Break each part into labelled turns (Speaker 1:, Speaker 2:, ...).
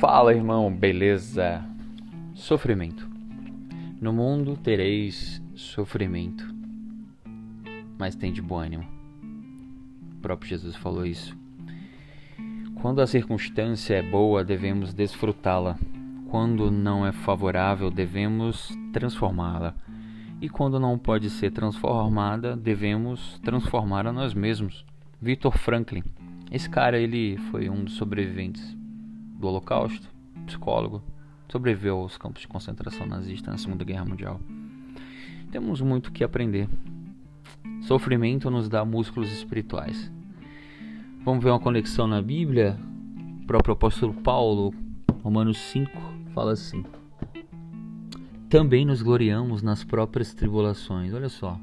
Speaker 1: Fala, irmão, beleza? Sofrimento. No mundo tereis sofrimento, mas tem de bom ânimo. O próprio Jesus falou isso. Quando a circunstância é boa, devemos desfrutá-la. Quando não é favorável, devemos transformá-la. E quando não pode ser transformada, devemos transformar a nós mesmos. Victor Franklin. Esse cara, ele foi um dos sobreviventes do Holocausto, psicólogo, sobreviveu aos campos de concentração nazista na Segunda Guerra Mundial. Temos muito que aprender. Sofrimento nos dá músculos espirituais. Vamos ver uma conexão na Bíblia? O próprio apóstolo Paulo, Romanos 5, fala assim: Também nos gloriamos nas próprias tribulações. Olha só,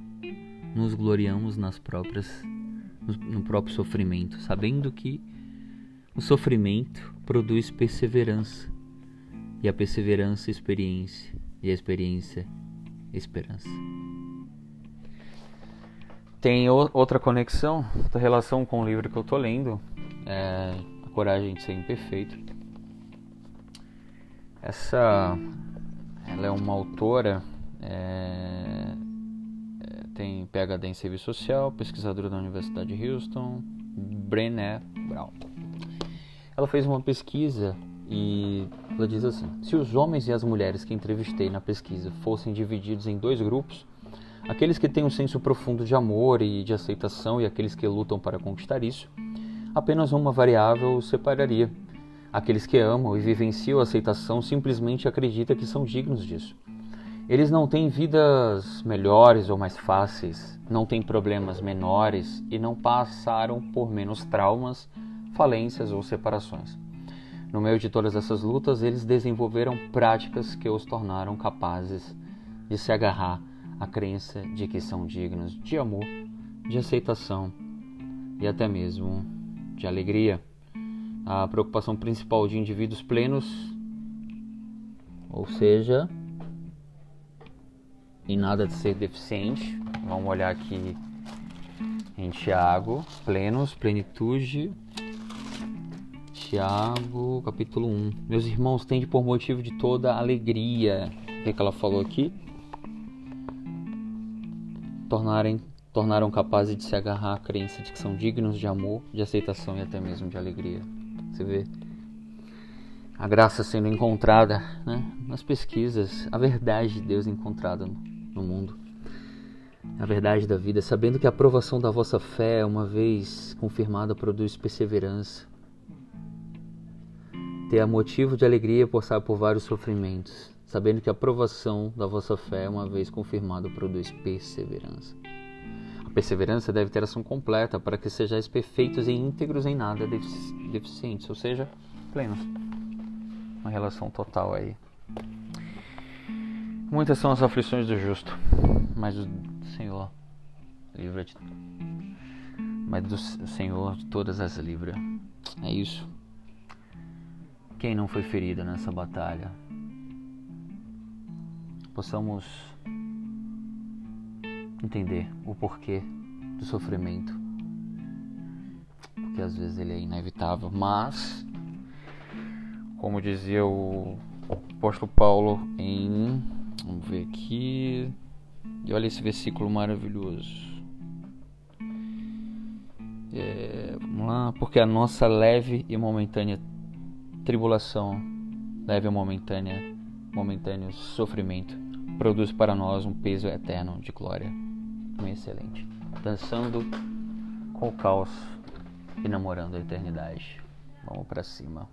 Speaker 1: nos gloriamos nas próprias no próprio sofrimento, sabendo que o sofrimento produz perseverança, e a perseverança, experiência, e a experiência, esperança. Tem outra conexão, outra relação com o livro que eu estou lendo, é A Coragem de Ser Imperfeito. Essa, ela é uma autora, é, é tem PhD em Serviço Social, pesquisadora da Universidade de Houston, Brené Brown. Ela fez uma pesquisa e ela diz assim: se os homens e as mulheres que entrevistei na pesquisa fossem divididos em dois grupos, aqueles que têm um senso profundo de amor e de aceitação e aqueles que lutam para conquistar isso, apenas uma variável os separaria. Aqueles que amam e vivenciam a aceitação simplesmente acreditam que são dignos disso. Eles não têm vidas melhores ou mais fáceis, não têm problemas menores e não passaram por menos traumas falências ou separações. No meio de todas essas lutas, eles desenvolveram práticas que os tornaram capazes de se agarrar à crença de que são dignos de amor, de aceitação e até mesmo de alegria. A preocupação principal de indivíduos plenos, ou seja, em nada de ser deficiente. Vamos olhar aqui em Tiago, plenos, plenitude, Tiago, capítulo 1. Meus irmãos, tende por motivo de toda alegria. O que, é que ela falou aqui? Tornarem, tornaram capazes de se agarrar à crença de que são dignos de amor, de aceitação e até mesmo de alegria. Você vê? A graça sendo encontrada né? nas pesquisas, a verdade de Deus encontrada no, mundo. A verdade da vida, sabendo que a aprovação da vossa fé, uma vez confirmada, produz perseverança ter motivo de alegria por passar por vários sofrimentos, sabendo que a provação da vossa fé, uma vez confirmada, produz perseverança. A perseverança deve ter ação completa para que sejais perfeitos e íntegros em nada deficientes, ou seja, plenos. Uma relação total aí. Muitas são as aflições do justo, mas o Senhor livra de mas do Senhor de todas as livra. É isso. Quem não foi ferido nessa batalha? Possamos entender o porquê do sofrimento. Porque às vezes ele é inevitável, mas como dizia o apóstolo Paulo em vamos ver aqui. E olha esse versículo maravilhoso. É, vamos lá, porque a nossa leve e momentânea tribulação, leve momentânea, momentâneo sofrimento, produz para nós um peso eterno de glória. Um excelente. Dançando com o caos e namorando a eternidade. Vamos para cima.